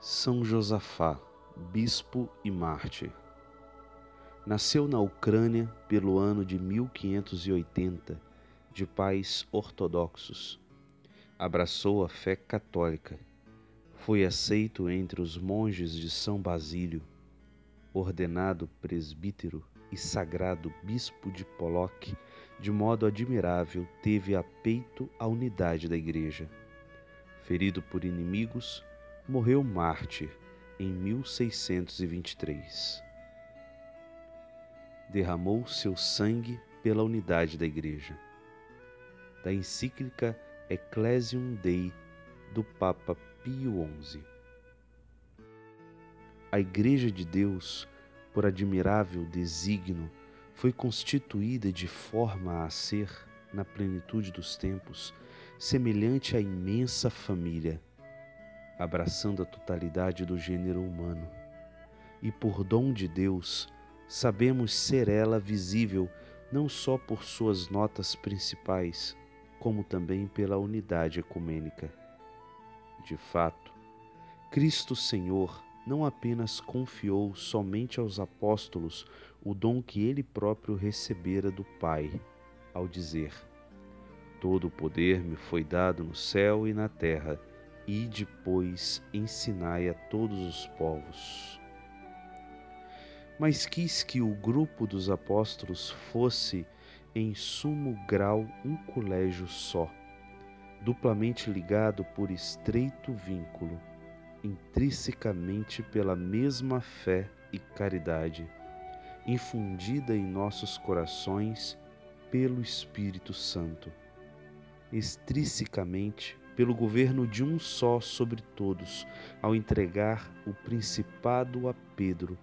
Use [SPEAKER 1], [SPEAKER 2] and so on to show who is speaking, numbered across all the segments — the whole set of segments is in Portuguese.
[SPEAKER 1] São Josafá, bispo e mártir. Nasceu na Ucrânia pelo ano de 1580, de pais ortodoxos. Abraçou a fé católica. Foi aceito entre os monges de São Basílio, ordenado presbítero e sagrado bispo de Polóquia, de modo admirável, teve a peito a unidade da Igreja. Ferido por inimigos, morreu mártir em 1623. Derramou seu sangue pela unidade da Igreja. Da encíclica Ecclesium Dei do Papa Pio XI. A Igreja de Deus, por admirável desígnio, foi constituída de forma a ser, na plenitude dos tempos, semelhante à imensa família abraçando a totalidade do gênero humano. E por dom de Deus, sabemos ser ela visível não só por suas notas principais, como também pela unidade ecumênica. De fato, Cristo Senhor não apenas confiou somente aos apóstolos o dom que ele próprio recebera do Pai, ao dizer: Todo o poder me foi dado no céu e na terra e depois ensinai a todos os povos. Mas quis que o grupo dos apóstolos fosse, em sumo grau, um colégio só, duplamente ligado por estreito vínculo, intrinsecamente pela mesma fé e caridade, infundida em nossos corações pelo Espírito Santo, extrinsecamente pelo governo de um só sobre todos, ao entregar o principado a Pedro,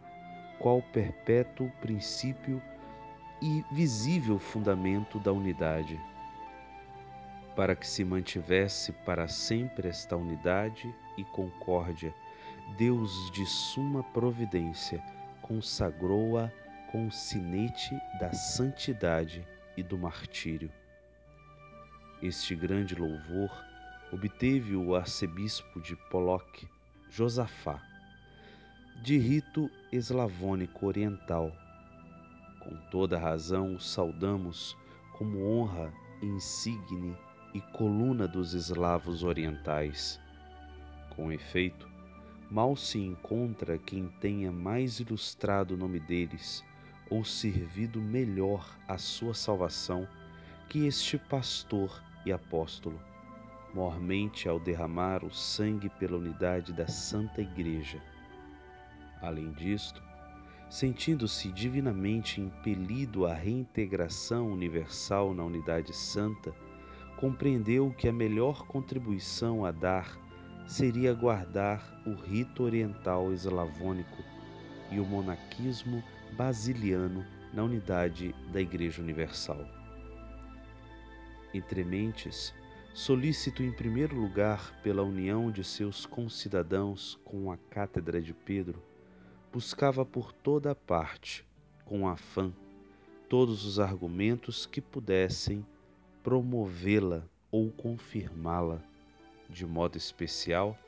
[SPEAKER 1] qual perpétuo princípio e visível fundamento da unidade. Para que se mantivesse para sempre esta unidade e concórdia, Deus de suma providência consagrou-a com o sinete da santidade e do martírio. Este grande louvor obteve o arcebispo de Polóquia, Josafá, de rito eslavônico oriental. Com toda razão o saudamos como honra insigne e coluna dos eslavos orientais. Com efeito, mal se encontra quem tenha mais ilustrado o nome deles ou servido melhor à sua salvação que este pastor e apóstolo mormente ao derramar o sangue pela unidade da Santa Igreja. Além disto, sentindo-se divinamente impelido à reintegração universal na unidade santa, compreendeu que a melhor contribuição a dar seria guardar o rito oriental eslavônico e o monaquismo basiliano na unidade da Igreja Universal. Entre mentes, solícito em primeiro lugar pela união de seus concidadãos com a Cátedra de Pedro, buscava por toda a parte, com afã, todos os argumentos que pudessem promovê-la ou confirmá-la. De modo especial,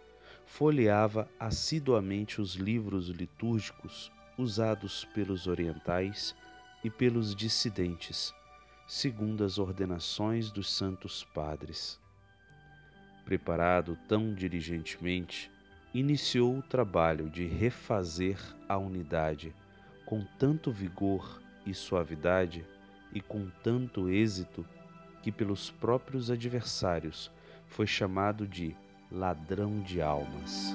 [SPEAKER 1] folheava assiduamente os livros litúrgicos usados pelos orientais e pelos dissidentes segundo as ordenações dos santos padres. Preparado tão diligentemente, iniciou o trabalho de refazer a unidade com tanto vigor e suavidade e com tanto êxito que pelos próprios adversários foi chamado de ladrão de almas.